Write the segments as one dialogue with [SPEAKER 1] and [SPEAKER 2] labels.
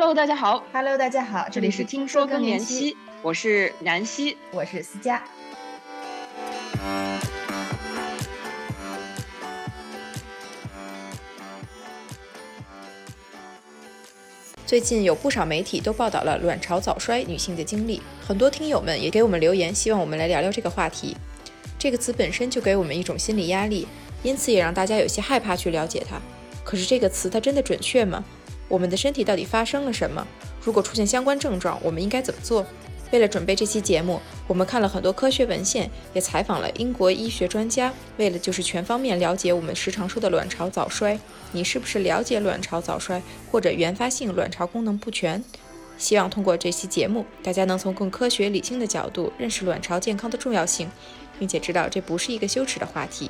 [SPEAKER 1] Hello，大家好。
[SPEAKER 2] Hello，大家好，
[SPEAKER 1] 这里是听说更年期，我是南希，
[SPEAKER 2] 我是思佳。
[SPEAKER 3] 最近有不少媒体都报道了卵巢早衰女性的经历，很多听友们也给我们留言，希望我们来聊聊这个话题。这个词本身就给我们一种心理压力，因此也让大家有些害怕去了解它。可是这个词它真的准确吗？我们的身体到底发生了什么？如果出现相关症状，我们应该怎么做？为了准备这期节目，我们看了很多科学文献，也采访了英国医学专家，为了就是全方面了解我们时常说的卵巢早衰。你是不是了解卵巢早衰或者原发性卵巢功能不全？希望通过这期节目，大家能从更科学理性的角度认识卵巢健康的重要性，并且知道这不是一个羞耻的话题。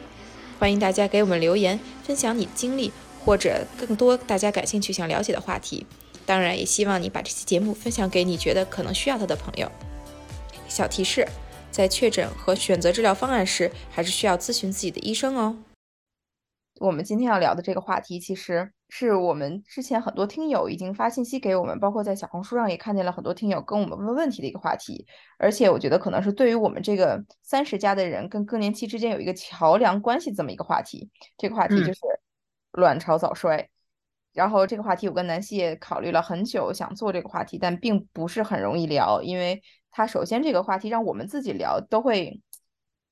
[SPEAKER 3] 欢迎大家给我们留言，分享你的经历或者更多大家感兴趣想了解的话题。当然，也希望你把这期节目分享给你觉得可能需要它的朋友。小提示：在确诊和选择治疗方案时，还是需要咨询自己的医生哦。
[SPEAKER 2] 我们今天要聊的这个话题，其实是我们之前很多听友已经发信息给我们，包括在小红书上也看见了很多听友跟我们问问题的一个话题。而且我觉得可能是对于我们这个三十加的人跟更年期之间有一个桥梁关系这么一个话题。这个话题就是卵巢早衰。嗯、然后这个话题我跟南希也考虑了很久，想做这个话题，但并不是很容易聊，因为它首先这个话题让我们自己聊都会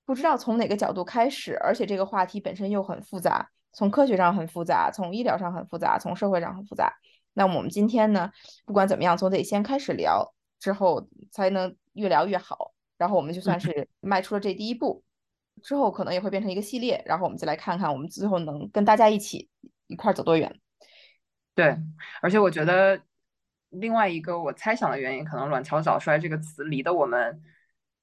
[SPEAKER 2] 不知道从哪个角度开始，而且这个话题本身又很复杂。从科学上很复杂，从医疗上很复杂，从社会上很复杂。那么我们今天呢，不管怎么样，总得先开始聊，之后才能越聊越好。然后我们就算是迈出了这第一步，之后可能也会变成一个系列。然后我们再来看看，我们最后能跟大家一起一块走多远。
[SPEAKER 1] 对，而且我觉得另外一个我猜想的原因，可能“卵巢早衰”这个词离得我们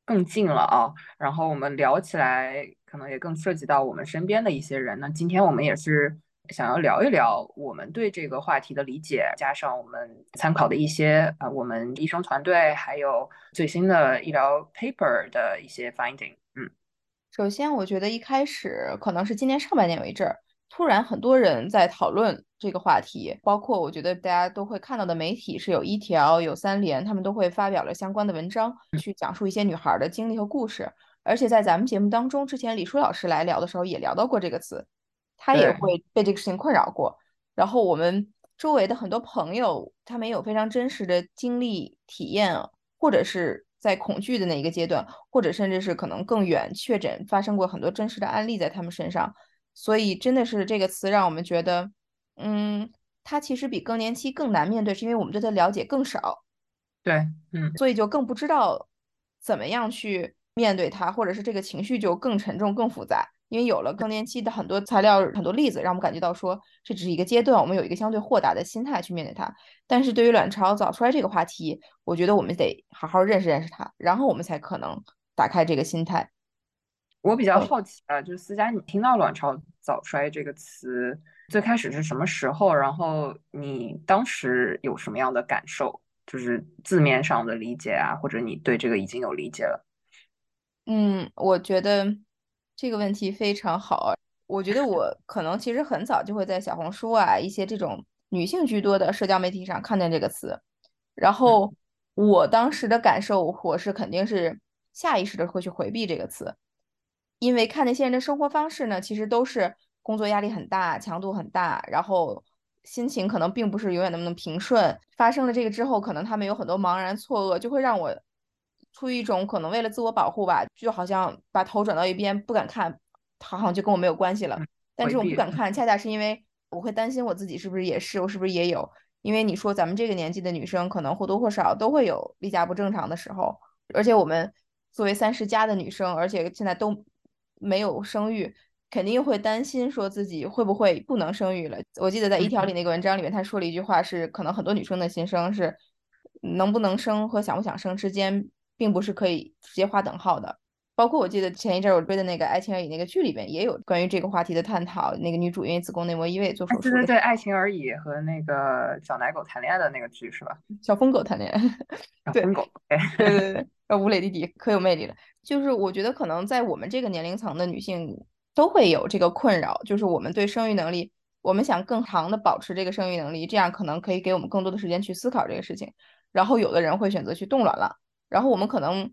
[SPEAKER 1] 更近了啊。然后我们聊起来。可能也更涉及到我们身边的一些人。那今天我们也是想要聊一聊我们对这个话题的理解，加上我们参考的一些啊、呃，我们医生团队还有最新的医疗 paper 的一些 finding。嗯，
[SPEAKER 2] 首先我觉得一开始可能是今年上半年有一阵儿，突然很多人在讨论这个话题，包括我觉得大家都会看到的媒体是有一条、有三联，他们都会发表了相关的文章，去讲述一些女孩的经历和故事。而且在咱们节目当中，之前李舒老师来聊的时候也聊到过这个词，他也会被这个事情困扰过。然后我们周围的很多朋友，他们也有非常真实的经历、体验，或者是在恐惧的那一个阶段，或者甚至是可能更远确诊发生过很多真实的案例在他们身上。所以真的是这个词让我们觉得，嗯，它其实比更年期更难面对，是因为我们对它了解更少。
[SPEAKER 1] 对，嗯，
[SPEAKER 2] 所以就更不知道怎么样去。面对它，或者是这个情绪就更沉重、更复杂，因为有了更年期的很多材料、很多例子，让我们感觉到说这只是一个阶段，我们有一个相对豁达的心态去面对它。但是对于卵巢早衰这个话题，我觉得我们得好好认识认识它，然后我们才可能打开这个心态。
[SPEAKER 1] 我比较好奇啊，就是思佳，你听到卵巢早衰这个词最开始是什么时候？然后你当时有什么样的感受？就是字面上的理解啊，或者你对这个已经有理解了？
[SPEAKER 2] 嗯，我觉得这个问题非常好。我觉得我 可能其实很早就会在小红书啊一些这种女性居多的社交媒体上看见这个词，然后我当时的感受，我是肯定是下意识的会去回避这个词，因为看那些人的生活方式呢，其实都是工作压力很大、强度很大，然后心情可能并不是永远那么平顺。发生了这个之后，可能他们有很多茫然错愕，就会让我。出于一种可能为了自我保护吧，就好像把头转到一边不敢看，好像就跟我没有关系了。但这种不敢看，恰恰是因为我会担心我自己是不是也是，我是不是也有？因为你说咱们这个年纪的女生，可能或多或少都会有例假不正常的时候，而且我们作为三十加的女生，而且现在都没有生育，肯定会担心说自己会不会不能生育了。我记得在一条里那个文章里面，他说了一句话是，可能很多女生的心声是，能不能生和想不想生之间。并不是可以直接划等号的，包括我记得前一阵我追的那个《爱情而已》那个剧里边也有关于这个话题的探讨。那个女主因为子宫内膜异位做手术，
[SPEAKER 1] 对对对，《爱情而已》和那个小奶狗谈恋爱的那个剧是吧？
[SPEAKER 2] 小疯狗谈恋爱，
[SPEAKER 1] 小疯狗，
[SPEAKER 2] 对对对，呃，吴磊弟弟可有魅力了。就是我觉得可能在我们这个年龄层的女性都会有这个困扰，就是我们对生育能力我们想更长的保持这个生育能力，这样可能可以给我们更多的时间去思考这个事情。然后有的人会选择去冻卵了，然后我们可能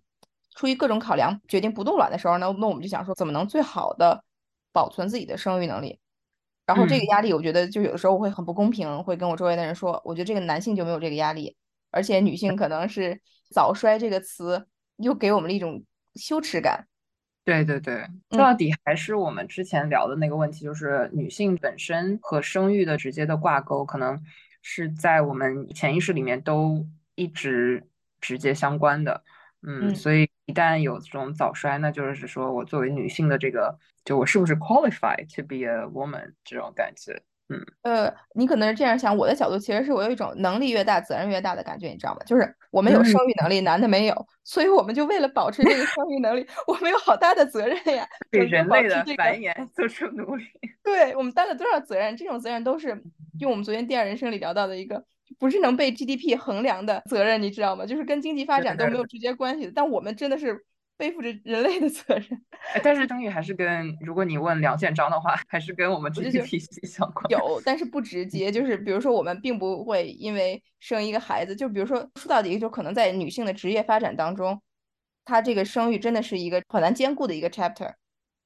[SPEAKER 2] 出于各种考量决定不冻卵的时候呢，那我们就想说怎么能最好的保存自己的生育能力。然后这个压力，我觉得就有的时候会很不公平，会跟我周围的人说，我觉得这个男性就没有这个压力，而且女性可能是早衰这个词又给我们了一种羞耻感。
[SPEAKER 1] 对对对，说到底还是我们之前聊的那个问题，就是女性本身和生育的直接的挂钩，可能是在我们潜意识里面都一直直接相关的。嗯，所以一旦有这种早衰，那就是说我作为女性的这个，就我是不是 qualified to be a woman 这种感觉。嗯，
[SPEAKER 2] 呃，你可能是这样想，我的角度其实是我有一种能力越大责任越大的感觉，你知道吗？就是我们有生育能力，男的没有，所以我们就为了保持这个生育能力，我们有好大的责任呀，
[SPEAKER 1] 对人类的繁衍 做出努力。
[SPEAKER 2] 对我们担了多少责任？这种责任都是用我们昨天第二人生里聊到的一个，不是能被 GDP 衡量的责任，你知道吗？就是跟经济发展都没有直接关系的，但我们真的是。背负着人类的责任，
[SPEAKER 1] 但是生育还是跟如果你问梁建章的话，还是跟我们经济体系相关。
[SPEAKER 2] 有，但是不直接。就是比如说，我们并不会因为生一个孩子，就比如说说到底，就可能在女性的职业发展当中，她这个生育真的是一个很难兼顾的一个 chapter。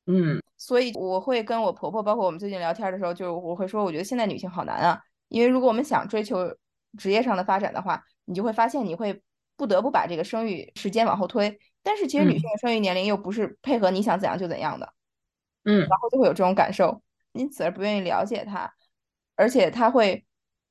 [SPEAKER 1] 嗯，
[SPEAKER 2] 所以我会跟我婆婆，包括我们最近聊天的时候，就我会说，我觉得现在女性好难啊，因为如果我们想追求职业上的发展的话，你就会发现你会不得不把这个生育时间往后推。但是其实女性的生育年龄又不是配合你想怎样就怎样的，
[SPEAKER 1] 嗯，
[SPEAKER 2] 然后就会有这种感受，因此而不愿意了解它，而且它会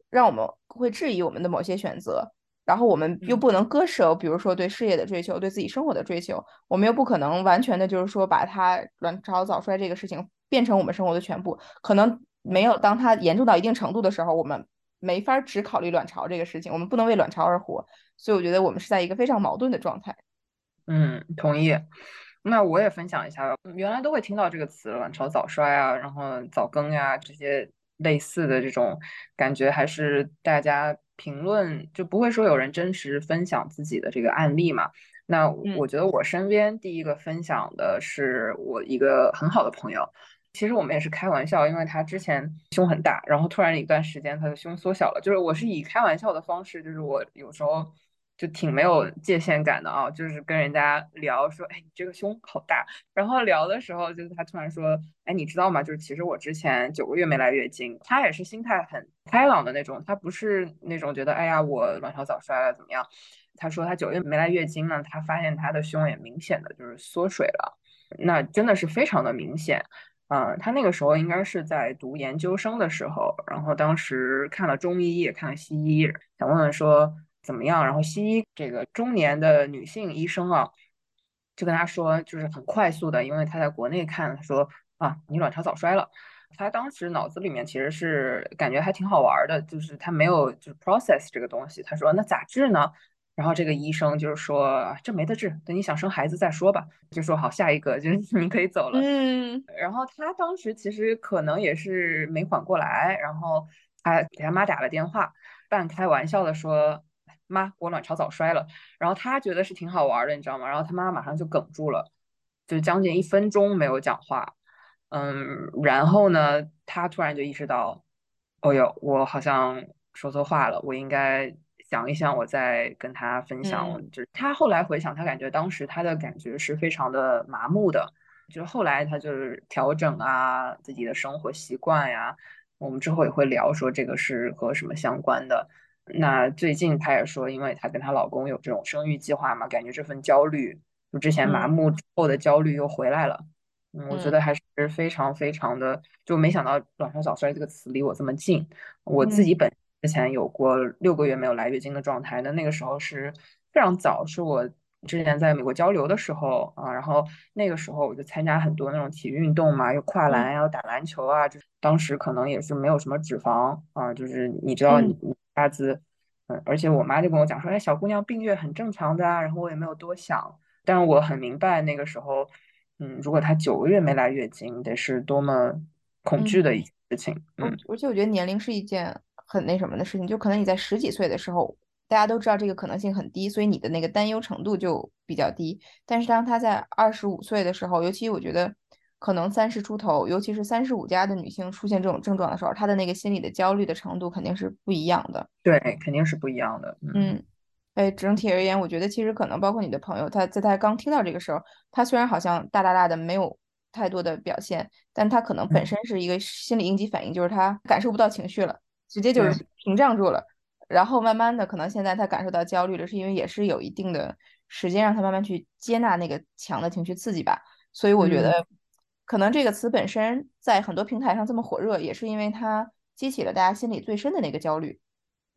[SPEAKER 2] 让我们会质疑我们的某些选择，然后我们又不能割舍，比如说对事业的追求，对自己生活的追求，我们又不可能完全的就是说把它卵巢早衰这个事情变成我们生活的全部，可能没有当它严重到一定程度的时候，我们没法只考虑卵巢这个事情，我们不能为卵巢而活，所以我觉得我们是在一个非常矛盾的状态。
[SPEAKER 1] 嗯，同意。那我也分享一下吧。原来都会听到这个词“卵巢早衰”啊，然后早更呀，这些类似的这种感觉，还是大家评论就不会说有人真实分享自己的这个案例嘛？那我觉得我身边第一个分享的是我一个很好的朋友。其实我们也是开玩笑，因为他之前胸很大，然后突然一段时间他的胸缩小了。就是我是以开玩笑的方式，就是我有时候。就挺没有界限感的啊，就是跟人家聊说，哎，你这个胸好大。然后聊的时候，就是他突然说，哎，你知道吗？就是其实我之前九个月没来月经。他也是心态很开朗的那种，他不是那种觉得，哎呀，我卵巢早衰了怎么样？他说他九月没来月经呢，他发现他的胸也明显的就是缩水了，那真的是非常的明显。嗯，他那个时候应该是在读研究生的时候，然后当时看了中医也看了西医，想问问说。怎么样？然后西医这个中年的女性医生啊，就跟他说，就是很快速的，因为他在国内看，他说啊，你卵巢早衰了。他当时脑子里面其实是感觉还挺好玩的，就是他没有就是 process 这个东西。他说那咋治呢？然后这个医生就是说这没得治，等你想生孩子再说吧。就说好，下一个 就是你可以走了。
[SPEAKER 2] 嗯。
[SPEAKER 1] 然后他当时其实可能也是没缓过来，然后他给他妈打了电话，半开玩笑的说。妈，我卵巢早衰了，然后他觉得是挺好玩的，你知道吗？然后他妈马上就哽住了，就将近一分钟没有讲话。嗯，然后呢，他突然就意识到，哦哟，我好像说错话了，我应该想一想，我再跟他分享。就是他后来回想，他感觉当时他的感觉是非常的麻木的。就是后来他就是调整啊自己的生活习惯呀，我们之后也会聊说这个是和什么相关的。那最近她也说，因为她跟她老公有这种生育计划嘛，感觉这份焦虑，就之前麻木之后的焦虑又回来了。嗯，我觉得还是非常非常的，就没想到卵巢早衰这个词离我这么近。我自己本之前有过六个月没有来月经的状态，那那个时候是非常早，是我之前在美国交流的时候啊，然后那个时候我就参加很多那种体育运动嘛，又跨栏呀，又打篮球啊，就是当时可能也是没有什么脂肪啊，就是你知道你。八字，嗯，而且我妈就跟我讲说，哎，小姑娘病月很正常的啊。然后我也没有多想，但是我很明白那个时候，嗯，如果她九个月没来月经，得是多么恐惧的一件事情。嗯，
[SPEAKER 2] 而且我觉得年龄是一件很那什么的事情，就可能你在十几岁的时候，大家都知道这个可能性很低，所以你的那个担忧程度就比较低。但是当她在二十五岁的时候，尤其我觉得。可能三十出头，尤其是三十五加的女性出现这种症状的时候，她的那个心理的焦虑的程度肯定是不一样的。
[SPEAKER 1] 对，肯定是不一样的。
[SPEAKER 2] 嗯，哎，整体而言，我觉得其实可能包括你的朋友，他在他刚听到这个时候，他虽然好像大大大的没有太多的表现，但他可能本身是一个心理应激反应，就是他感受不到情绪了，直接就是屏障住了。然后慢慢的，可能现在他感受到焦虑了，是因为也是有一定的时间让他慢慢去接纳那个强的情绪刺激吧。所以我觉得。可能这个词本身在很多平台上这么火热，也是因为它激起了大家心里最深的那个焦虑。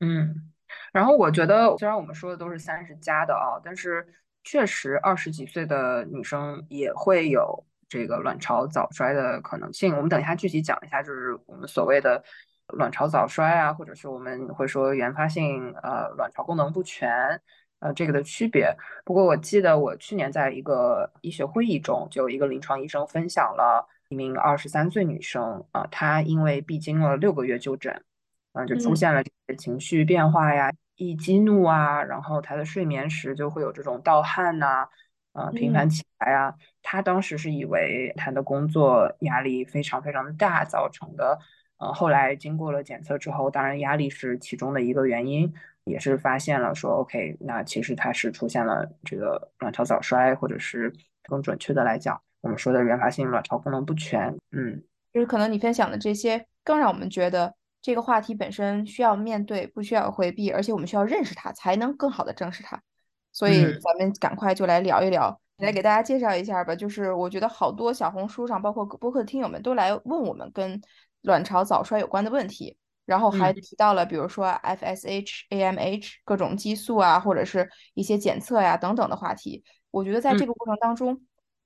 [SPEAKER 1] 嗯，然后我觉得，虽然我们说的都是三十加的啊，但是确实二十几岁的女生也会有这个卵巢早衰的可能性。我们等一下具体讲一下，就是我们所谓的卵巢早衰啊，或者是我们会说原发性呃卵巢功能不全。呃，这个的区别。不过我记得我去年在一个医学会议中，就有一个临床医生分享了一名二十三岁女生啊，她因为闭经了六个月就诊，嗯，就出现了这情绪变化呀，易激怒啊，然后她的睡眠时就会有这种盗汗呐，啊，频繁起来啊。她当时是以为她的工作压力非常非常的大造成的，呃，后来经过了检测之后，当然压力是其中的一个原因。也是发现了说，OK，那其实它是出现了这个卵巢早衰，或者是更准确的来讲，我们说的原发性卵巢功能不全。嗯，
[SPEAKER 2] 就是可能你分享的这些，更让我们觉得这个话题本身需要面对，不需要回避，而且我们需要认识它，才能更好的正视它。所以咱们赶快就来聊一聊，来给大家介绍一下吧。就是我觉得好多小红书上，包括播客的听友们都来问我们跟卵巢早衰有关的问题。然后还提到了，比如说 FSH、AMH 各种激素啊，或者是一些检测呀等等的话题。我觉得在这个过程当中，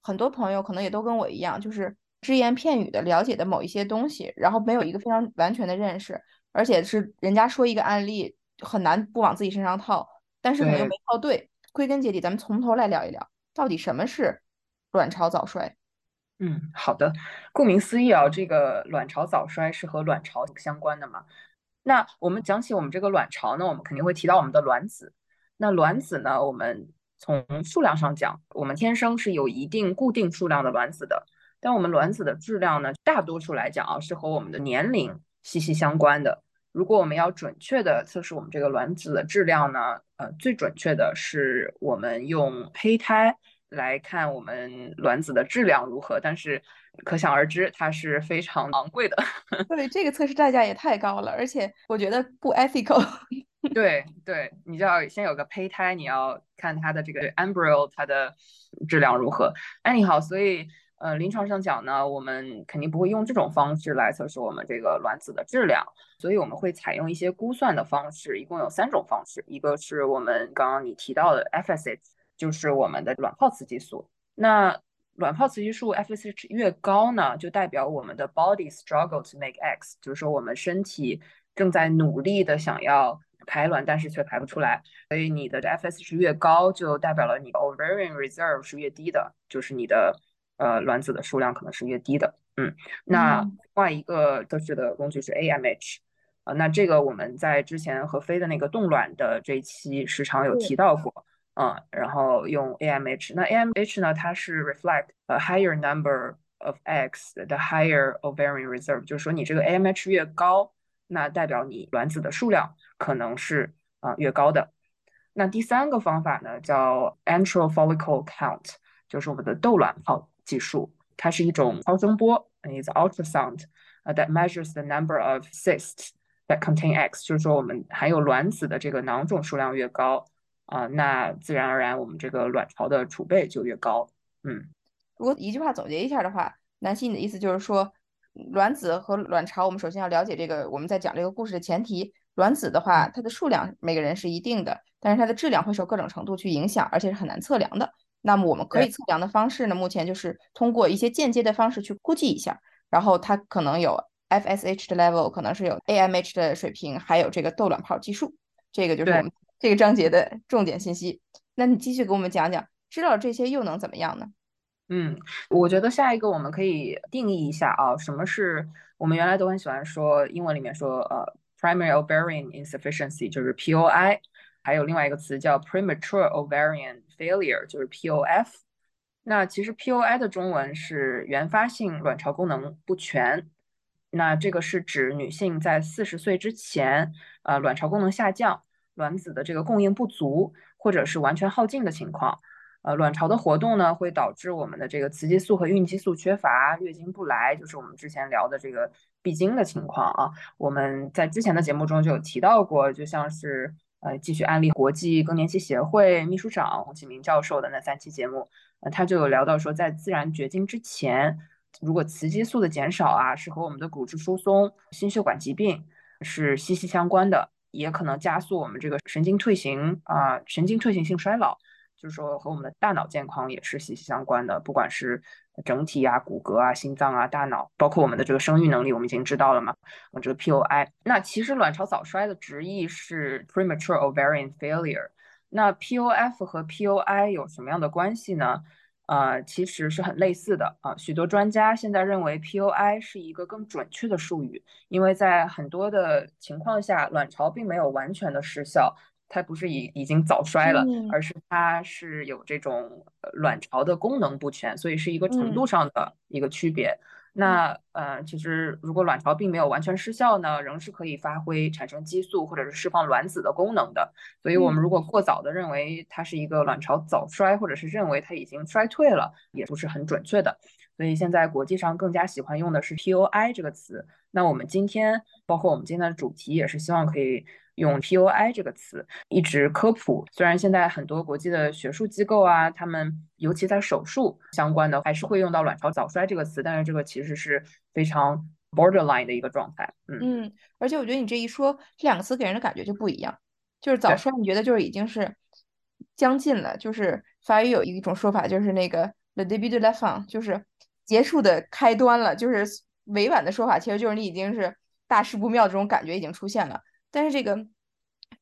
[SPEAKER 2] 很多朋友可能也都跟我一样，就是只言片语的了解的某一些东西，然后没有一个非常完全的认识，而且是人家说一个案例，很难不往自己身上套，但是可能又没套对。归根结底，咱们从头来聊一聊，到底什么是卵巢早衰？
[SPEAKER 1] 嗯，好的。顾名思义啊，这个卵巢早衰是和卵巢相关的嘛。那我们讲起我们这个卵巢呢，我们肯定会提到我们的卵子。那卵子呢，我们从数量上讲，我们天生是有一定固定数量的卵子的。但我们卵子的质量呢，大多数来讲啊，是和我们的年龄息息相关的。如果我们要准确的测试我们这个卵子的质量呢，呃，最准确的是我们用胚胎。来看我们卵子的质量如何，但是可想而知，它是非常昂贵的。
[SPEAKER 2] 对，这个测试代价也太高了，而且我觉得不 ethical。
[SPEAKER 1] 对对，你就要先有个胚胎，你要看它的这个 embryo 它的质量如何。哎，你好，所以呃，临床上讲呢，我们肯定不会用这种方式来测试我们这个卵子的质量，所以我们会采用一些估算的方式，一共有三种方式，一个是我们刚刚你提到的 FSH。就是我们的卵泡雌激素。那卵泡雌激素 FSH 越高呢，就代表我们的 body struggle to make eggs，就是说我们身体正在努力的想要排卵，但是却排不出来。所以你的 FSH 越高，就代表了你 ovarian reserve 是越低的，就是你的呃卵子的数量可能是越低的。嗯，那另外一个测试的工具是 AMH，啊，那这个我们在之前和飞的那个冻卵的这一期时常有提到过。嗯，然后用 AMH，那 AMH 呢？它是 reflect a higher number of eggs，the higher ovarian reserve，就是说你这个 AMH 越高，那代表你卵子的数量可能是啊越高的。那第三个方法呢，叫 antral follicle count，就是我们的窦卵泡计数，它是一种超声波，is ultrasound，呃，that measures the number of cysts that contain eggs，就是说我们含有卵子的这个囊肿数量越高。啊，那自然而然，我们这个卵巢的储备就越高。嗯，
[SPEAKER 2] 如果一句话总结一下的话，南希，你的意思就是说，卵子和卵巢，我们首先要了解这个，我们在讲这个故事的前提，卵子的话，它的数量每个人是一定的，但是它的质量会受各种程度去影响，而且是很难测量的。那么我们可以测量的方式呢，目前就是通过一些间接的方式去估计一下，然后它可能有 FSH 的 level，可能是有 AMH 的水平，还有这个窦卵泡计数，这个就是我们。这个章节的重点信息，那你继续给我们讲讲，知道这些又能怎么样呢？
[SPEAKER 1] 嗯，我觉得下一个我们可以定义一下啊，什么是我们原来都很喜欢说英文里面说呃，primary ovarian insufficiency 就是 POI，还有另外一个词叫 premature ovarian failure 就是 POF。那其实 POI 的中文是原发性卵巢功能不全。那这个是指女性在四十岁之前，呃，卵巢功能下降，卵子的这个供应不足，或者是完全耗尽的情况。呃，卵巢的活动呢，会导致我们的这个雌激素和孕激素缺乏，月经不来，就是我们之前聊的这个闭经的情况啊。我们在之前的节目中就有提到过，就像是呃，继续安利国际更年期协会秘书长洪启明教授的那三期节目，呃，他就有聊到说，在自然绝经之前。如果雌激素的减少啊，是和我们的骨质疏松、心血管疾病是息息相关的，也可能加速我们这个神经退行啊，神经退行性衰老，就是说和我们的大脑健康也是息息相关的。不管是整体啊、骨骼啊、心脏啊、大脑，包括我们的这个生育能力，我们已经知道了嘛。我这个 POI，那其实卵巢早衰的直译是 premature ovarian failure。那 POF 和 POI 有什么样的关系呢？呃，其实是很类似的啊。许多专家现在认为 POI 是一个更准确的术语，因为在很多的情况下，卵巢并没有完全的失效，它不是已已经早衰了，而是它是有这种卵巢的功能不全，所以是一个程度上的一个区别。那呃，其实如果卵巢并没有完全失效呢，仍是可以发挥产生激素或者是释放卵子的功能的。所以，我们如果过早的认为它是一个卵巢早衰，或者是认为它已经衰退了，也不是很准确的。所以现在国际上更加喜欢用的是 POI 这个词。那我们今天，包括我们今天的主题，也是希望可以。用 POI 这个词一直科普，虽然现在很多国际的学术机构啊，他们尤其在手术相关的，还是会用到卵巢早衰这个词，但是这个其实是非常 borderline 的一个状态。
[SPEAKER 2] 嗯嗯，而且我觉得你这一说，这两个词给人的感觉就不一样。就是早衰，你觉得就是已经是将近了，就是法语有一种说法，就是那个 the début de la fin，就是结束的开端了。就是委婉的说法，其实就是你已经是大事不妙这种感觉已经出现了。但是这个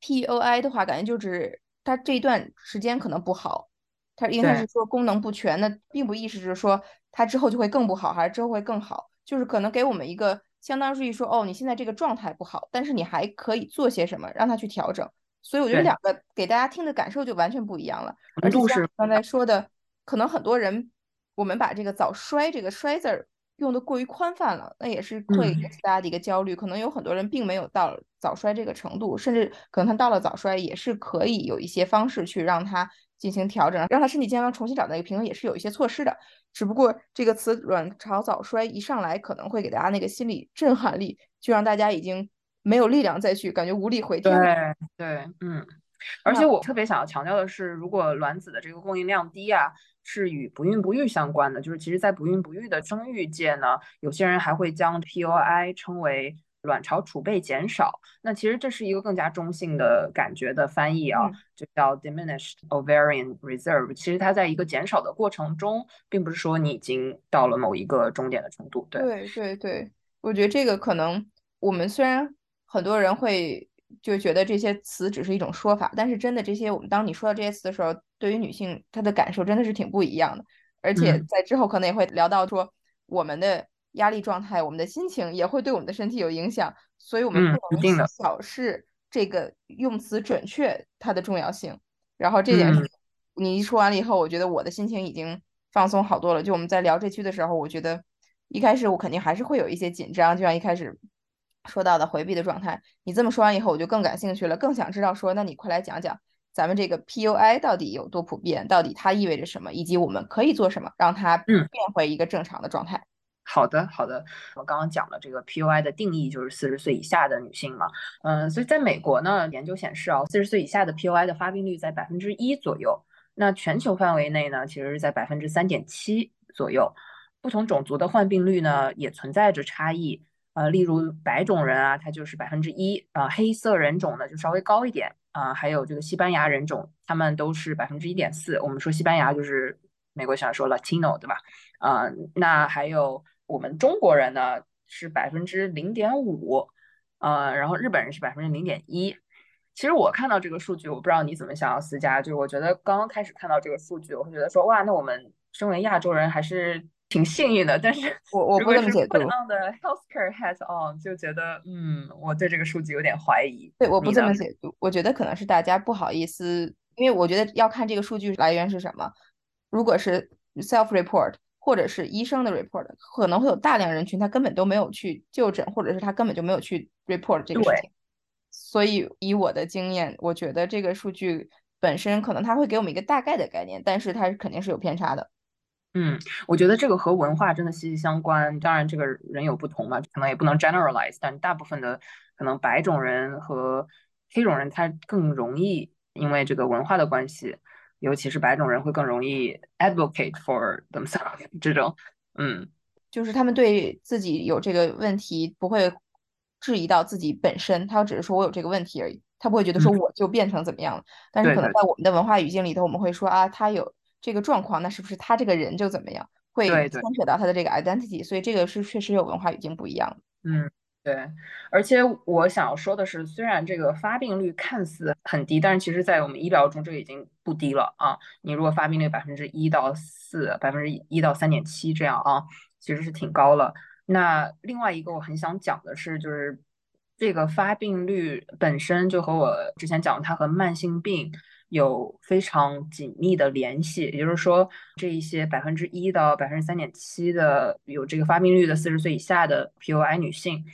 [SPEAKER 2] POI 的话，感觉就是它这一段时间可能不好，它因为它是说功能不全，那并不意思是说它之后就会更不好，还是之后会更好，就是可能给我们一个相当于说，哦，你现在这个状态不好，但是你还可以做些什么让它去调整。所以我觉得两个给大家听的感受就完全不一样了。而且像刚才说的，可能很多人我们把这个早衰这个衰字儿。用的过于宽泛了，那也是会引起大家的一个焦虑。可能有很多人并没有到早衰这个程度，甚至可能他到了早衰，也是可以有一些方式去让他进行调整，让他身体健康重新找到一个平衡，也是有一些措施的。只不过这个词“卵巢早衰”一上来，可能会给大家那个心理震撼力，就让大家已经没有力量再去感觉无力回天。
[SPEAKER 1] 对对，嗯。而且我特别想要强调的是，如果卵子的这个供应量低啊。是与不孕不育相关的，就是其实，在不孕不育的生育界呢，有些人还会将 POI 称为卵巢储备减少。那其实这是一个更加中性的感觉的翻译啊，就叫 diminished ovarian reserve。其实它在一个减少的过程中，并不是说你已经到了某一个终点的程度。对
[SPEAKER 2] 对对对，我觉得这个可能我们虽然很多人会。就觉得这些词只是一种说法，但是真的这些，我们当你说到这些词的时候，对于女性她的感受真的是挺不一样的。而且在之后可能也会聊到说，我们的压力状态、我们的心情也会对我们的身体有影响，所以我们不能小视这个用词准确它的重要性。然后这点你一说完了以后，我觉得我的心情已经放松好多了。就我们在聊这区的时候，我觉得一开始我肯定还是会有一些紧张，就像一开始。说到的回避的状态，你这么说完以后，我就更感兴趣了，更想知道说，那你快来讲讲咱们这个 PUI 到底有多普遍，到底它意味着什么，以及我们可以做什么让它变回一个正常的状态。
[SPEAKER 1] 好的，好的，我刚刚讲了这个 PUI 的定义，就是四十岁以下的女性嘛，嗯，所以在美国呢，研究显示啊，四十岁以下的 PUI 的发病率在百分之一左右，那全球范围内呢，其实是在百分之三点七左右，不同种族的患病率呢，也存在着差异。呃，例如白种人啊，他就是百分之一啊，黑色人种呢就稍微高一点啊，还有这个西班牙人种，他们都是百分之一点四。我们说西班牙就是美国想说 Latino 对吧？啊，那还有我们中国人呢是百分之零点五，呃，然后日本人是百分之零点一。其实我看到这个数据，我不知道你怎么想，思佳，就是我觉得刚刚开始看到这个数据，我会觉得说哇，那我们身为亚洲人还是。挺幸运的，但是
[SPEAKER 2] 我我不这么解读。
[SPEAKER 1] 的 healthcare has on 就觉得，嗯，我对这个数据有点怀疑。
[SPEAKER 2] 对，我不这么解读。我觉得可能是大家不好意思，因为我觉得要看这个数据来源是什么。如果是 self report，或者是医生的 report，可能会有大量人群他根本都没有去就诊，或者是他根本就没有去 report 这个事情。所以以我的经验，我觉得这个数据本身可能它会给我们一个大概的概念，但是它肯定是有偏差的。
[SPEAKER 1] 嗯，我觉得这个和文化真的息息相关。当然，这个人有不同嘛，可能也不能 generalize，但大部分的可能白种人和黑种人他更容易因为这个文化的关系。尤其是白种人会更容易 advocate for themselves 这种，嗯，
[SPEAKER 2] 就是他们对自己有这个问题不会质疑到自己本身，他只是说我有这个问题而已，他不会觉得说我就变成怎么样了。但是可能在我们的文化语境里头，我们会说啊，他有这个状况，那是不是他这个人就怎么样？会牵扯到他的这个 identity，所以这个是确实有文化语境不一样
[SPEAKER 1] 的。嗯。对，而且我想要说的是，虽然这个发病率看似很低，但是其实，在我们医疗中，这个已经不低了啊。你如果发病率百分之一到四，百分之一到三点七这样啊，其实是挺高了。那另外一个我很想讲的是，就是这个发病率本身就和我之前讲，它和慢性病有非常紧密的联系。也就是说，这一些百分之一到百分之三点七的有这个发病率的四十岁以下的 POI 女性。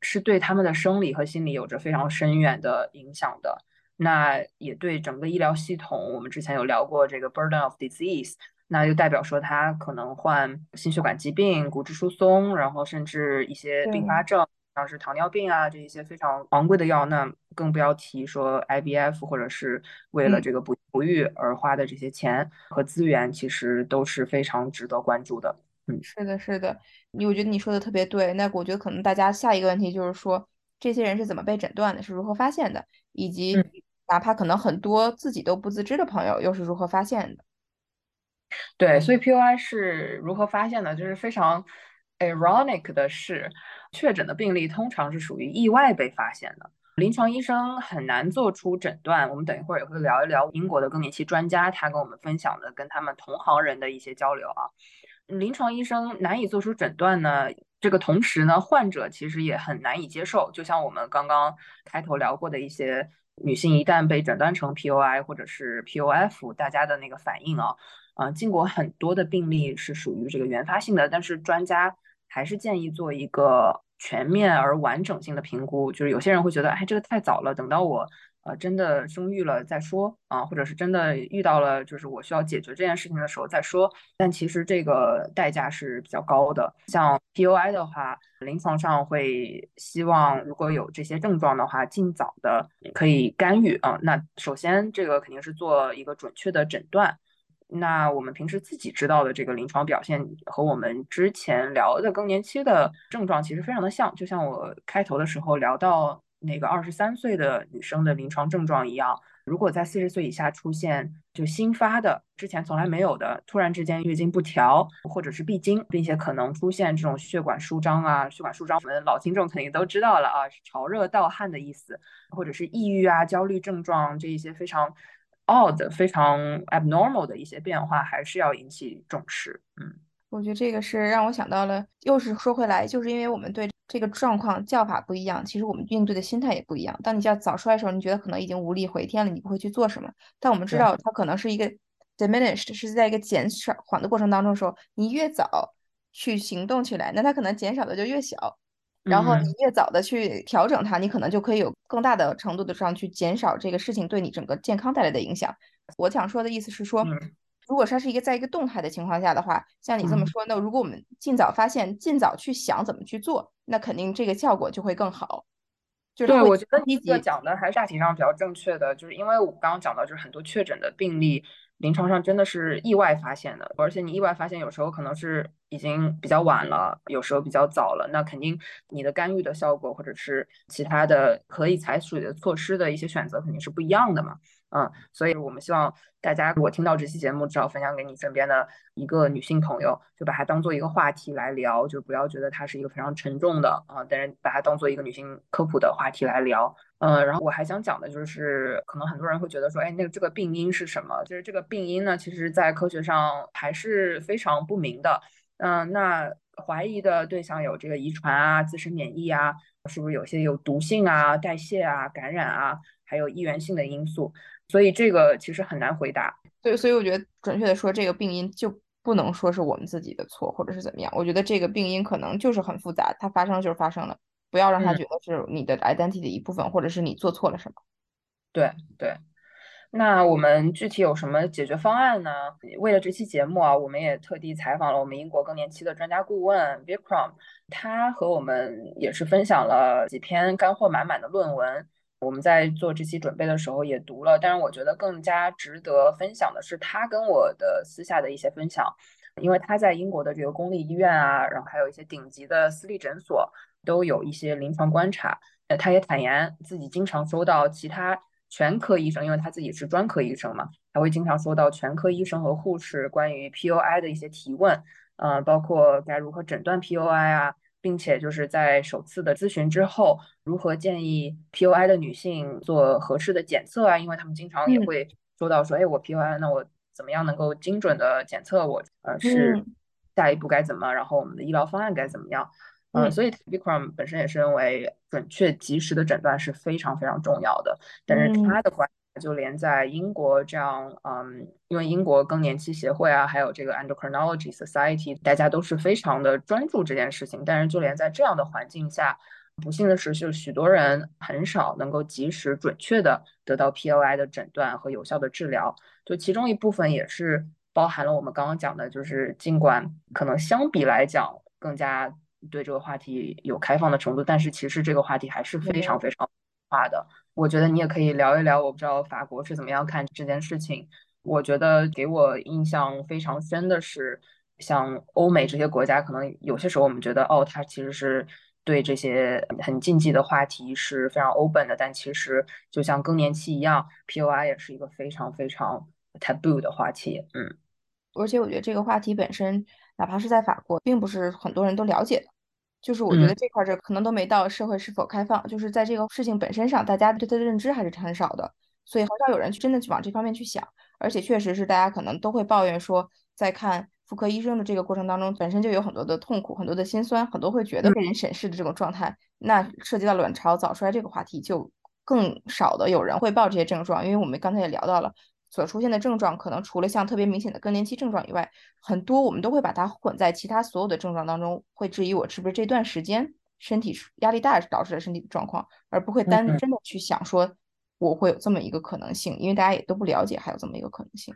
[SPEAKER 1] 是对他们的生理和心理有着非常深远的影响的，那也对整个医疗系统。我们之前有聊过这个 burden of disease，那就代表说她可能患心血管疾病、骨质疏松，然后甚至一些并发症，像是糖尿病啊这一些非常昂贵的药。那更不要提说 IVF 或者是为了这个不不育而花的这些钱和资源，其实都是非常值得关注的。嗯，
[SPEAKER 2] 是的，是的，你我觉得你说的特别对。那我觉得可能大家下一个问题就是说，这些人是怎么被诊断的，是如何发现的，以及哪怕可能很多自己都不自知的朋友又是如何发现的。
[SPEAKER 1] 对，所以 POI 是如何发现的？就是非常 ironic 的是，确诊的病例通常是属于意外被发现的，临床医生很难做出诊断。我们等一会儿也会聊一聊英国的更年期专家他跟我们分享的跟他们同行人的一些交流啊。临床医生难以做出诊断呢，这个同时呢，患者其实也很难以接受。就像我们刚刚开头聊过的一些女性，一旦被诊断成 POI 或者是 POF，大家的那个反应啊，啊，尽管很多的病例是属于这个原发性的，但是专家还是建议做一个全面而完整性的评估。就是有些人会觉得，哎，这个太早了，等到我。呃，真的生育了再说啊，或者是真的遇到了，就是我需要解决这件事情的时候再说。但其实这个代价是比较高的。像 POI 的话，临床上会希望如果有这些症状的话，尽早的可以干预啊。那首先这个肯定是做一个准确的诊断。那我们平时自己知道的这个临床表现和我们之前聊的更年期的症状其实非常的像，就像我开头的时候聊到。那个二十三岁的女生的临床症状一样，如果在四十岁以下出现就新发的、之前从来没有的，突然之间月经不调，或者是闭经，并且可能出现这种血管舒张啊，血管舒张，我们老听众肯定都知道了啊，是潮热盗汗的意思，或者是抑郁啊、焦虑症状这一些非常 odd、非常 abnormal 的一些变化，还是要引起重视。嗯，
[SPEAKER 2] 我觉得这个是让我想到了，又是说回来，就是因为我们对。这个状况叫法不一样，其实我们应对的心态也不一样。当你叫早衰的时候，你觉得可能已经无力回天了，你不会去做什么。但我们知道它可能是一个 diminished，是在一个减少缓的过程当中的时候，你越早去行动起来，那它可能减少的就越小。然后你越早的去调整它，你可能就可以有更大的程度的上去减少这个事情对你整个健康带来的影响。我想说的意思是说。如果它是一个在一个动态的情况下的话，像你这么说，那如果我们尽早发现，尽早去想怎么去做，那肯定这个效果就会更好。
[SPEAKER 1] 对，我觉得你这个讲的还是大体上比较正确的，就是因为我刚刚讲到，就是很多确诊的病例，临床上真的是意外发现的，而且你意外发现有时候可能是已经比较晚了，有时候比较早了，那肯定你的干预的效果或者是其他的可以采取的措施的一些选择肯定是不一样的嘛。嗯，所以我们希望大家如果听到这期节目，至少分享给你身边的一个女性朋友，就把它当做一个话题来聊，就不要觉得它是一个非常沉重的啊，但是把它当做一个女性科普的话题来聊。嗯，然后我还想讲的就是，可能很多人会觉得说，哎，那个这个病因是什么？就是这个病因呢，其实在科学上还是非常不明的。嗯，那怀疑的对象有这个遗传啊、自身免疫啊，是不是有些有毒性啊、代谢啊、感染啊，还有易源性的因素。所以这个其实很难回答。
[SPEAKER 2] 对，所以我觉得准确的说，这个病因就不能说是我们自己的错或者是怎么样。我觉得这个病因可能就是很复杂，它发生就是发生了，不要让他觉得是你的 identity 的一部分，或者是你做错了什么。
[SPEAKER 1] 对对。那我们具体有什么解决方案呢？为了这期节目啊，我们也特地采访了我们英国更年期的专家顾问 Vikram，他和我们也是分享了几篇干货满满的论文。我们在做这期准备的时候也读了，但是我觉得更加值得分享的是他跟我的私下的一些分享，因为他在英国的这个公立医院啊，然后还有一些顶级的私立诊所都有一些临床观察。呃，他也坦言自己经常收到其他。全科医生，因为他自己是专科医生嘛，他会经常收到全科医生和护士关于 POI 的一些提问，呃，包括该如何诊断 POI 啊，并且就是在首次的咨询之后，如何建议 POI 的女性做合适的检测啊，因为他们经常也会说到说，哎，我 POI，那我怎么样能够精准的检测我，呃，是下一步该怎么，然后我们的医疗方案该怎么样？嗯，所以 Bikram 本身也是认为准确及时的诊断是非常非常重要的。但是他的观点就连在英国这样，嗯，因为英国更年期协会啊，还有这个 Endocrinology Society，大家都是非常的专注这件事情。但是就连在这样的环境下，不幸的是，就许多人很少能够及时准确的得到 POI 的诊断和有效的治疗。就其中一部分也是包含了我们刚刚讲的，就是尽管可能相比来讲更加。对这个话题有开放的程度，但是其实这个话题还是非常非常化的。我觉得你也可以聊一聊，我不知道法国是怎么样看这件事情。我觉得给我印象非常深的是，像欧美这些国家，可能有些时候我们觉得，哦，它其实是对这些很禁忌的话题是非常 open 的，但其实就像更年期一样，POI 也是一个非常非常 taboo 的话题。嗯，
[SPEAKER 2] 而且我觉得这个话题本身。哪怕是在法国，并不是很多人都了解的。就是我觉得这块儿这可能都没到社会是否开放，就是在这个事情本身上，大家对它的认知还是很少的，所以很少有人去真的去往这方面去想。而且确实是大家可能都会抱怨说，在看妇科医生的这个过程当中，本身就有很多的痛苦、很多的心酸，很多会觉得被人审视的这种状态。那涉及到卵巢早衰这个话题，就更少的有人会报这些症状，因为我们刚才也聊到了。所出现的症状，可能除了像特别明显的更年期症状以外，很多我们都会把它混在其他所有的症状当中，会质疑我是不是这段时间身体压力大导致的身体的状况，而不会单真的去想说我会有这么一个可能性，因为大家也都不了解还有这么一个可能性。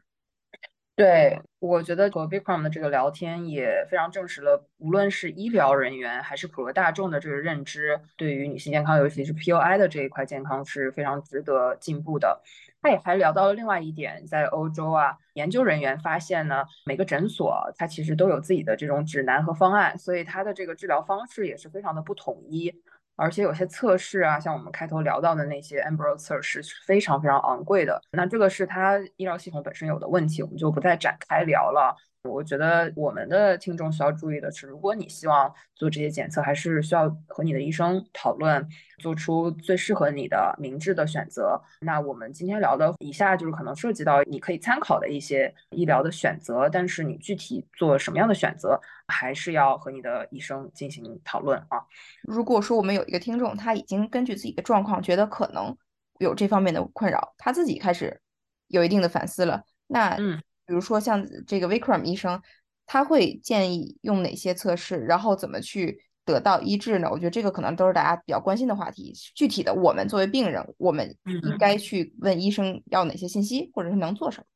[SPEAKER 1] 对，我觉得和 Bikram 的这个聊天也非常证实了，无论是医疗人员还是普罗大众的这个认知，对于女性健康，尤其是 POI 的这一块健康是非常值得进步的。他也还聊到了另外一点，在欧洲啊，研究人员发现呢，每个诊所它其实都有自己的这种指南和方案，所以它的这个治疗方式也是非常的不统一，而且有些测试啊，像我们开头聊到的那些 Embro 测试是非常非常昂贵的，那这个是它医疗系统本身有的问题，我们就不再展开聊了。我觉得我们的听众需要注意的是，如果你希望做这些检测，还是需要和你的医生讨论，做出最适合你的明智的选择。那我们今天聊的以下就是可能涉及到你可以参考的一些医疗的选择，但是你具体做什么样的选择，还是要和你的医生进行讨论啊。
[SPEAKER 2] 如果说我们有一个听众，他已经根据自己的状况觉得可能有这方面的困扰，他自己开始有一定的反思了，那嗯。比如说像这个 Vikram 医生，他会建议用哪些测试，然后怎么去得到医治呢？我觉得这个可能都是大家比较关心的话题。具体的，我们作为病人，我们应该去问医生要哪些信息，或者是能做什么？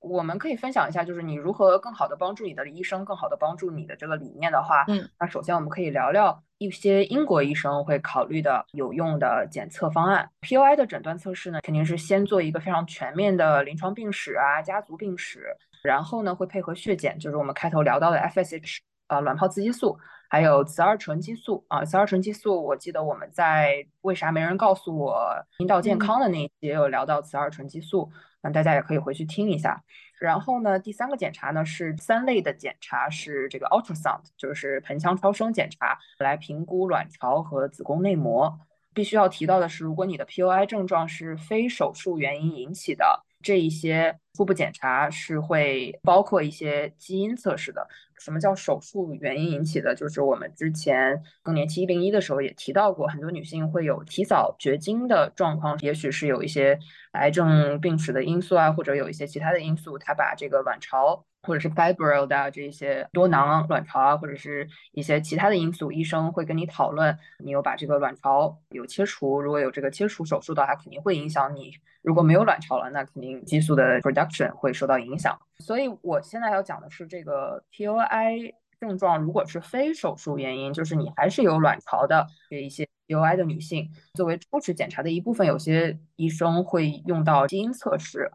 [SPEAKER 1] 我们可以分享一下，就是你如何更好的帮助你的医生，更好的帮助你的这个理念的话，
[SPEAKER 2] 嗯，
[SPEAKER 1] 那首先我们可以聊聊一些英国医生会考虑的有用的检测方案。POI 的诊断测试呢，肯定是先做一个非常全面的临床病史啊、家族病史，然后呢会配合血检，就是我们开头聊到的 FSH 啊、卵泡刺激素，还有雌二醇激素啊。雌二醇激素，我记得我们在为啥没人告诉我阴道健康的那一期也有聊到雌二醇激素。那大家也可以回去听一下。然后呢，第三个检查呢是三类的检查，是这个 ultrasound，就是盆腔超声检查，来评估卵巢和子宫内膜。必须要提到的是，如果你的 POI 症状是非手术原因引起的，这一些初步检查是会包括一些基因测试的。什么叫手术原因引起的？就是我们之前更年期一零一的时候也提到过，很多女性会有提早绝经的状况，也许是有一些癌症病史的因素啊，或者有一些其他的因素，它把这个卵巢或者是 fibroid 啊这些多囊卵巢啊，或者是一些其他的因素，医生会跟你讨论，你有把这个卵巢有切除，如果有这个切除手术的话，肯定会影响你。如果没有卵巢了，那肯定激素的 production 会受到影响。所以我现在要讲的是这个 POI 症状，如果是非手术原因，就是你还是有卵巢的这一些 POI 的女性，作为初始检查的一部分，有些医生会用到基因测试。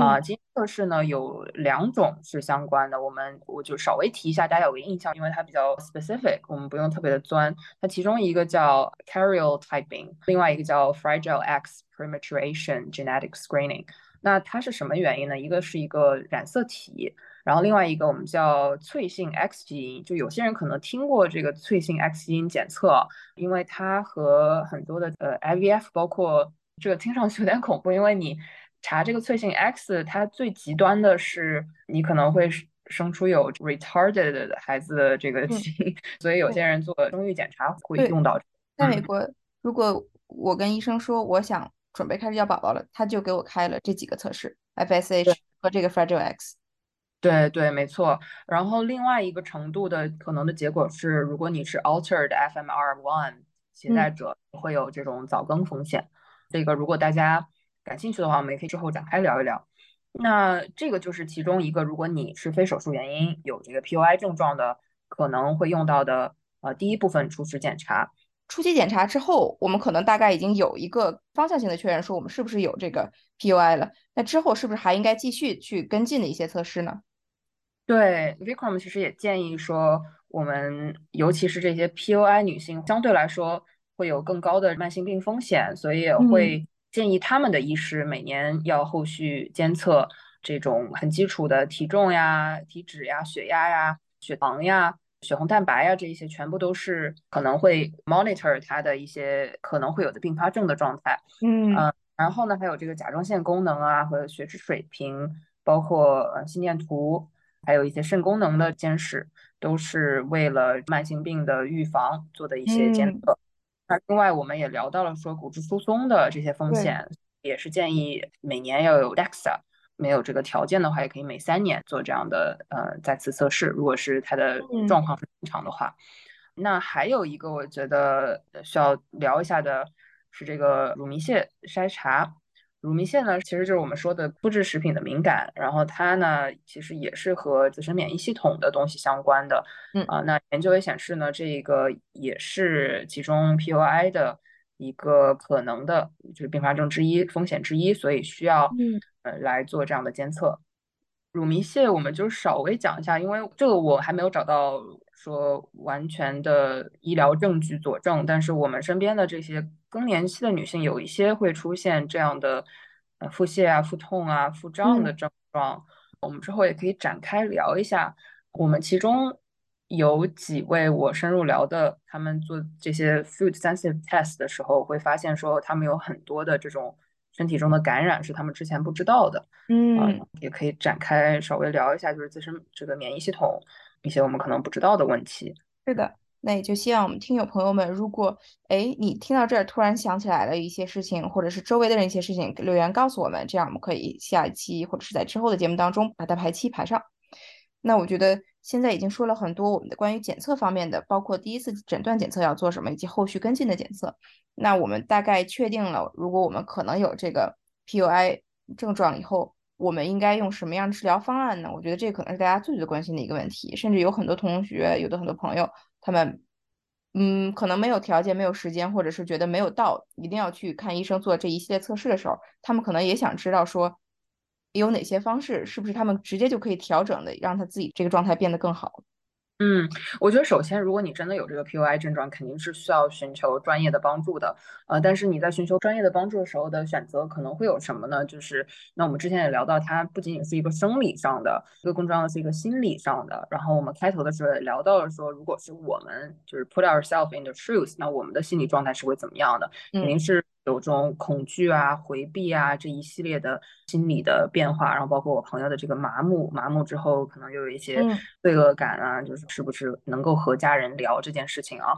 [SPEAKER 1] 啊，基因测试呢有两种是相关的，我们我就稍微提一下，大家有个印象，因为它比较 specific，我们不用特别的钻。它其中一个叫 karyotyping，另外一个叫 fragile X prematuration genetic screening。那它是什么原因呢？一个是一个染色体，然后另外一个我们叫脆性 X 基因。就有些人可能听过这个脆性 X 基因检测，因为它和很多的呃 IVF，包括这个听上去有点恐怖，因为你。查这个脆性 X，它最极端的是你可能会生出有 retarded 的孩子的这个基因，所以有些人做生育检查会用到。
[SPEAKER 2] 在美国，如果我跟医生说我想准备开始要宝宝了，他就给我开了这几个测试，FSH 和这个 Fragile X。
[SPEAKER 1] 对对，没错。然后另外一个程度的可能的结果是，如果你是 altered FMR1 携带者，会有这种早更风险。这个如果大家。感兴趣的话，我们也可以之后展开聊一聊。那这个就是其中一个，如果你是非手术原因有这个 POI 症状的，可能会用到的呃第一部分初始检查。
[SPEAKER 2] 初期检查之后，我们可能大概已经有一个方向性的确认，说我们是不是有这个 POI 了。那之后是不是还应该继续去跟进的一些测试呢？
[SPEAKER 1] 对，Vikram 其实也建议说，我们尤其是这些 POI 女性，相对来说会有更高的慢性病风险，所以也会。建议他们的医师每年要后续监测这种很基础的体重呀、体脂呀、血压呀、血糖呀、血红蛋白呀，这一些全部都是可能会 monitor 它的一些可能会有的并发症的状态。
[SPEAKER 2] 嗯
[SPEAKER 1] 然后呢，还有这个甲状腺功能啊和血脂水平，包括呃心电图，还有一些肾功能的监视，都是为了慢性病的预防做的一些监测。那另外，我们也聊到了说骨质疏松的这些风险，也是建议每年要有 DEXA，没有这个条件的话，也可以每三年做这样的呃再次测试。如果是它的状况是正常的话，那还有一个我觉得需要聊一下的是这个乳糜泻筛查。乳糜泻呢，其实就是我们说的麸质食品的敏感，然后它呢，其实也是和自身免疫系统的东西相关的。
[SPEAKER 2] 嗯
[SPEAKER 1] 啊，那研究也显示呢，这个也是其中 POI 的一个可能的，就是并发症之一、风险之一，所以需要
[SPEAKER 2] 嗯
[SPEAKER 1] 呃来做这样的监测。乳糜泻我们就稍微讲一下，因为这个我还没有找到说完全的医疗证据佐证，但是我们身边的这些。更年期的女性有一些会出现这样的呃腹泻啊、腹痛啊、腹胀的症状，我们之后也可以展开聊一下。我们其中有几位我深入聊的，他们做这些 food sensitive test 的时候，会发现说他们有很多的这种身体中的感染是他们之前不知道的。
[SPEAKER 2] 嗯，
[SPEAKER 1] 也可以展开稍微聊一下，就是自身这个免疫系统一些我们可能不知道的问题。
[SPEAKER 2] 是的。那也就希望我们听友朋友们，如果哎你听到这儿突然想起来了一些事情，或者是周围的人一些事情，留言告诉我们，这样我们可以下一期或者是在之后的节目当中把它排期排上。那我觉得现在已经说了很多我们的关于检测方面的，包括第一次诊断检测要做什么，以及后续跟进的检测。那我们大概确定了，如果我们可能有这个 PUI 症状以后，我们应该用什么样的治疗方案呢？我觉得这可能是大家最最关心的一个问题，甚至有很多同学，有的很多朋友。他们，嗯，可能没有条件、没有时间，或者是觉得没有到一定要去看医生做这一系列测试的时候，他们可能也想知道说，有哪些方式，是不是他们直接就可以调整的，让他自己这个状态变得更好。
[SPEAKER 1] 嗯，我觉得首先，如果你真的有这个 PUI 症状，肯定是需要寻求专业的帮助的。呃，但是你在寻求专业的帮助的时候的选择可能会有什么呢？就是那我们之前也聊到，它不仅仅是一个生理上的，一个更重要的是一个心理上的。然后我们开头的时候也聊到了说，如果是我们就是 put ourselves in the shoes，那我们的心理状态是会怎么样的？肯定是有这种恐惧啊、回避啊这一系列的心理的变化，然后包括我朋友的这个麻木，麻木之后可能又有一些罪恶感啊，就是是不是能够和家人聊这件事情啊？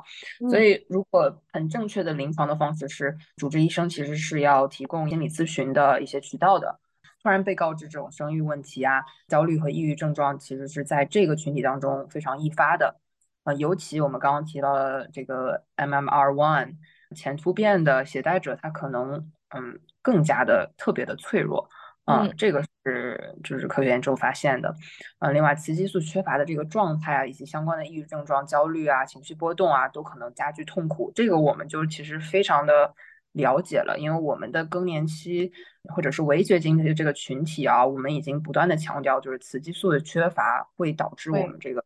[SPEAKER 1] 所以如果很正确的临床的方式是，主治医生其实是要提供心理咨询的一些渠道的。突然被告知这种生育问题啊、焦虑和抑郁症状，其实是在这个群体当中非常易发的。呃，尤其我们刚刚提到的这个 MMR1 前突变的携带者，他可能嗯更加的特别的脆弱，嗯，这个是就是科学研究发现的，嗯，另外雌激素缺乏的这个状态啊，以及相关的抑郁症状、焦虑啊、情绪波动啊，都可能加剧痛苦。这个我们就其实非常的了解了，因为我们的更年期或者是围绝经的这个群体啊，我们已经不断的强调，就是雌激素的缺乏会导致我们这个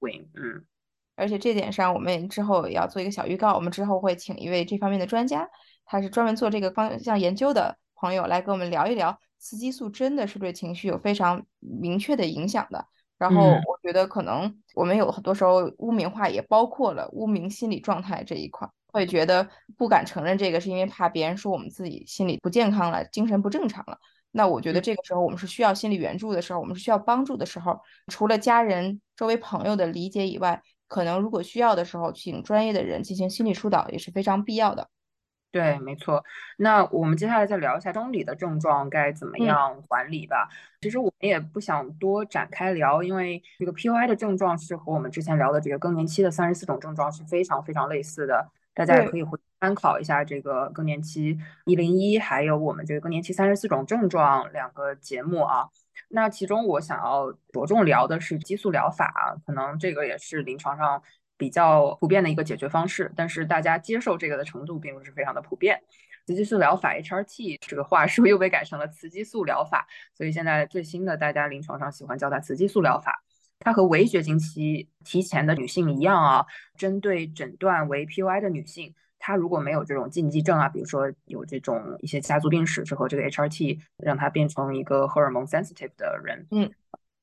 [SPEAKER 1] 病，嗯。
[SPEAKER 2] 而且这点上，我们之后也要做一个小预告。我们之后会请一位这方面的专家，他是专门做这个方向研究的朋友，来跟我们聊一聊雌激素真的是对情绪有非常明确的影响的。然后我觉得可能我们有很多时候污名化也包括了污名心理状态这一块，会觉得不敢承认这个，是因为怕别人说我们自己心理不健康了，精神不正常了。那我觉得这个时候我们是需要心理援助的时候，我们是需要帮助的时候，除了家人、周围朋友的理解以外。可能如果需要的时候，请专业的人进行心理疏导也是非常必要的。
[SPEAKER 1] 对，没错。那我们接下来再聊一下生理的症状该怎么样管理吧。其实我们也不想多展开聊，因为这个 PUI 的症状是和我们之前聊的这个更年期的三十四种症状是非常非常类似的。大家也可以回参考一下这个更年期一零一，还有我们这个更年期三十四种症状两个节目啊。那其中我想要着重聊的是激素疗法，可能这个也是临床上比较普遍的一个解决方式，但是大家接受这个的程度并不是非常的普遍。雌激素疗法 HRT 这个话是不是又被改成了雌激素疗法？所以现在最新的大家临床上喜欢叫它雌激素疗法。它和围绝经期提前的女性一样啊，针对诊断为 PUI 的女性。他如果没有这种禁忌症啊，比如说有这种一些家族病史之后，这个 HRT 让他变成一个荷尔蒙 sensitive 的人，
[SPEAKER 2] 嗯，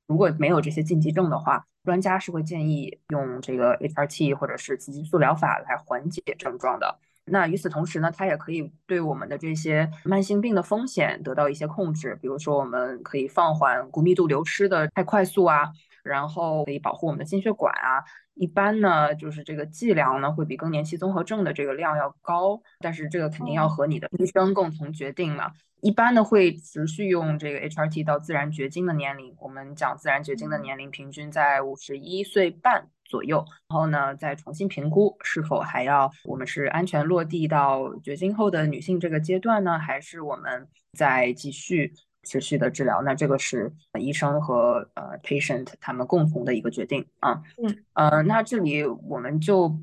[SPEAKER 1] 如果没有这些禁忌症的话，专家是会建议用这个 HRT 或者是雌激素疗法来缓解症状的。那与此同时呢，它也可以对我们的这些慢性病的风险得到一些控制，比如说我们可以放缓骨密度流失的太快速啊。然后可以保护我们的心血管啊，一般呢就是这个剂量呢会比更年期综合症的这个量要高，但是这个肯定要和你的医生共同决定嘛。一般呢会持续用这个 HRT 到自然绝经的年龄，我们讲自然绝经的年龄平均在五十一岁半左右，然后呢再重新评估是否还要我们是安全落地到绝经后的女性这个阶段呢，还是我们再继续。持续的治疗，那这个是医生和呃 patient 他们共同的一个决定啊。
[SPEAKER 2] 嗯
[SPEAKER 1] 呃，那这里我们就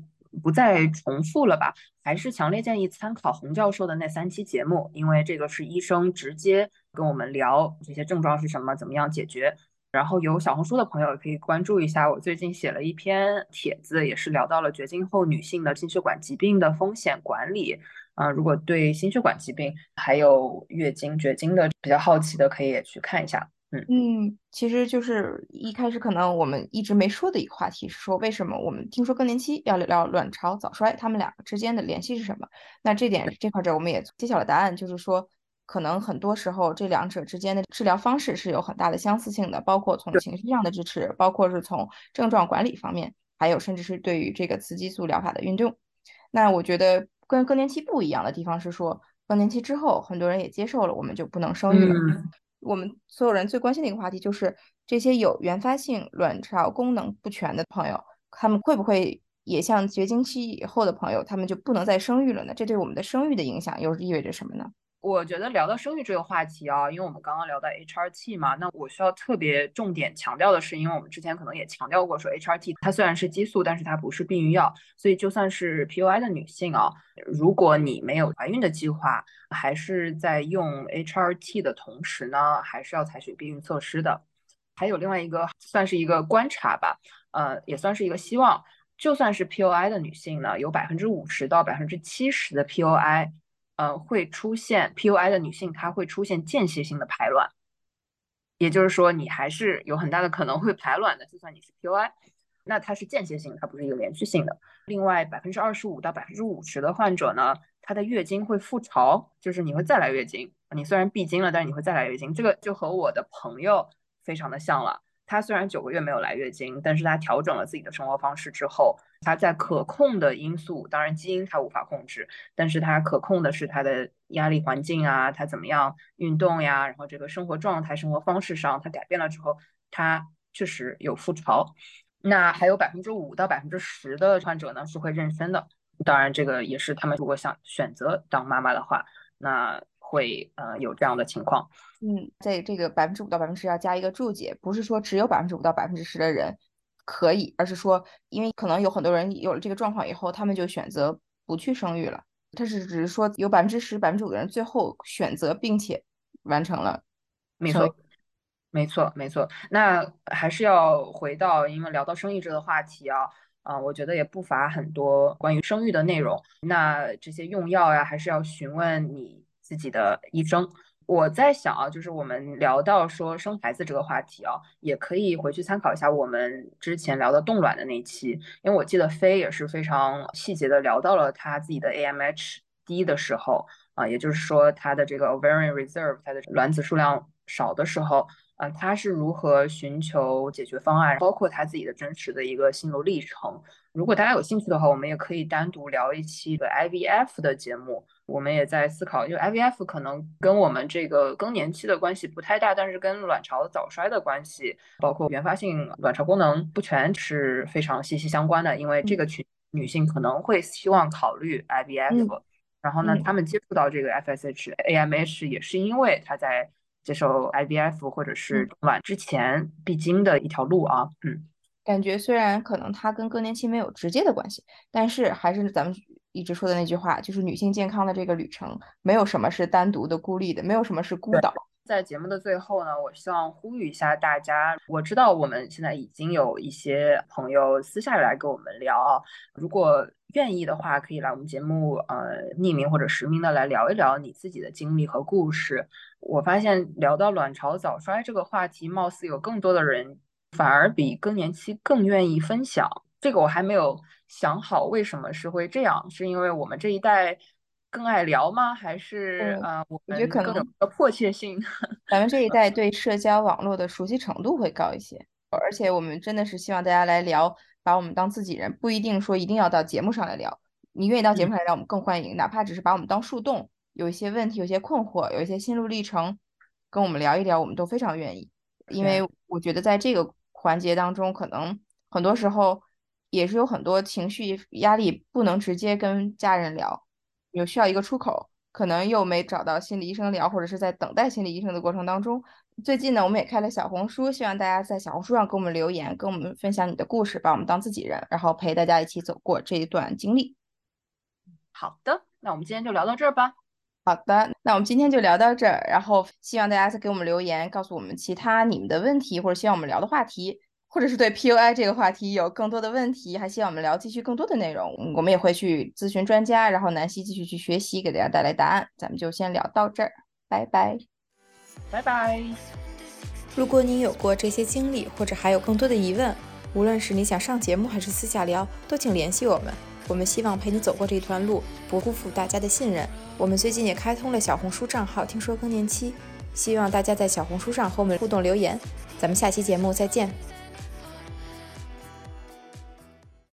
[SPEAKER 1] 不再重复了吧，还是强烈建议参考洪教授的那三期节目，因为这个是医生直接跟我们聊这些症状是什么，怎么样解决。然后有小红书的朋友可以关注一下，我最近写了一篇帖子，也是聊到了绝经后女性的心血管疾病的风险管理。啊，如果对心血管疾病还有月经、绝经的比较好奇的，可以也去看一下。嗯
[SPEAKER 2] 嗯，其实就是一开始可能我们一直没说的一个话题是说，为什么我们听说更年期要聊聊卵巢早衰，他们两个之间的联系是什么？那这点这块儿我们也揭晓了答案，就是说，可能很多时候这两者之间的治疗方式是有很大的相似性的，包括从情绪上的支持，包括是从症状管理方面，还有甚至是对于这个雌激素疗法的运用。那我觉得。跟更年期不一样的地方是说，更年期之后，很多人也接受了，我们就不能生育了。我们所有人最关心的一个话题就是，这些有原发性卵巢功能不全的朋友，他们会不会也像绝经期以后的朋友，他们就不能再生育了呢？这对我们的生育的影响又意味着什么呢？
[SPEAKER 1] 我觉得聊到生育这个话题啊，因为我们刚刚聊到 HRT 嘛，那我需要特别重点强调的是，因为我们之前可能也强调过，说 HRT 它虽然是激素，但是它不是避孕药，所以就算是 PUI 的女性啊，如果你没有怀孕的计划，还是在用 HRT 的同时呢，还是要采取避孕措施的。还有另外一个算是一个观察吧，呃，也算是一个希望，就算是 PUI 的女性呢，有百分之五十到百分之七十的 PUI。呃，会出现 PUI 的女性，她会出现间歇性的排卵，也就是说，你还是有很大的可能会排卵的，就算你是 PUI，那它是间歇性，它不是一个连续性的。另外，百分之二十五到百分之五十的患者呢，她的月经会复潮，就是你会再来月经。你虽然闭经了，但是你会再来月经。这个就和我的朋友非常的像了。她虽然九个月没有来月经，但是她调整了自己的生活方式之后，它在可控的因素，当然基因它无法控制，但是它可控的是它的压力环境啊，它怎么样运动呀，然后这个生活状态、生活方式上它改变了之后，它确实有复潮。那还有百分之五到百分之十的患者呢是会妊娠的，当然这个也是他们如果想选择当妈妈的话，那会呃有这样的情况。
[SPEAKER 2] 嗯，在这个百分之五到百分之十要加一个注解，不是说只有百分之五到百分之十的人可以，而是说因为可能有很多人有了这个状况以后，他们就选择不去生育了。他是只是说有百分之十、百分之五的人最后选择并且完成了。
[SPEAKER 1] 没错。没错，没错。那还是要回到，因为聊到生育这个话题啊，啊，我觉得也不乏很多关于生育的内容。那这些用药呀，还是要询问你自己的医生。我在想啊，就是我们聊到说生孩子这个话题啊，也可以回去参考一下我们之前聊的冻卵的那期，因为我记得飞也是非常细节的聊到了他自己的 AMH 低的时候啊，也就是说他的这个 ovarian reserve，他的卵子数量少的时候。啊，他是如何寻求解决方案，包括他自己的真实的一个心路历程。如果大家有兴趣的话，我们也可以单独聊一期的 IVF 的节目。我们也在思考，因为 IVF 可能跟我们这个更年期的关系不太大，但是跟卵巢早衰的关系，包括原发性卵巢功能不全是非常息息相关的。因为这个群女性可能会希望考虑 IVF，然后呢，她们接触到这个 FSH、AMH 也是因为她在。接受 IVF 或者是卵之前必经的一条路啊，嗯，
[SPEAKER 2] 感觉虽然可能它跟更年期没有直接的关系，但是还是咱们一直说的那句话，就是女性健康的这个旅程，没有什么是单独的、孤立的，没有什么是孤岛。
[SPEAKER 1] 在节目的最后呢，我希望呼吁一下大家。我知道我们现在已经有一些朋友私下来跟我们聊，如果愿意的话，可以来我们节目，呃，匿名或者实名的来聊一聊你自己的经历和故事。我发现聊到卵巢早衰这个话题，貌似有更多的人反而比更年期更愿意分享。这个我还没有想好为什么是会这样，是因为我们这一代。更爱聊吗？还是呃，我
[SPEAKER 2] 觉得可能
[SPEAKER 1] 有迫切性。
[SPEAKER 2] 咱们这一代对社交网络的熟悉程度会高一些，而且我们真的是希望大家来聊，把我们当自己人，不一定说一定要到节目上来聊。你愿意到节目上来聊，我们更欢迎。哪怕只是把我们当树洞，有一些问题、有些困惑、有一些心路历程，跟我们聊一聊，我们都非常愿意。因为我觉得在这个环节当中，可能很多时候也是有很多情绪压力，不能直接跟家人聊。有需要一个出口，可能又没找到心理医生聊，或者是在等待心理医生的过程当中。最近呢，我们也开了小红书，希望大家在小红书上给我们留言，跟我们分享你的故事，把我们当自己人，然后陪大家一起走过这一段经历。
[SPEAKER 1] 好的，那我们今天就聊到这儿吧。
[SPEAKER 2] 好的，那我们今天就聊到这儿，然后希望大家再给我们留言，告诉我们其他你们的问题，或者希望我们聊的话题。或者是对 PUI 这个话题有更多的问题，还希望我们聊继续更多的内容，我们也会去咨询专家，然后南希继续去学习，给大家带来答案。咱们就先聊到这儿，拜拜，
[SPEAKER 1] 拜拜。
[SPEAKER 3] 如果你有过这些经历，或者还有更多的疑问，无论是你想上节目还是私下聊，都请联系我们。我们希望陪你走过这一段路，不辜负大家的信任。我们最近也开通了小红书账号，听说更年期，希望大家在小红书上和我们互动留言。咱们下期节目再见。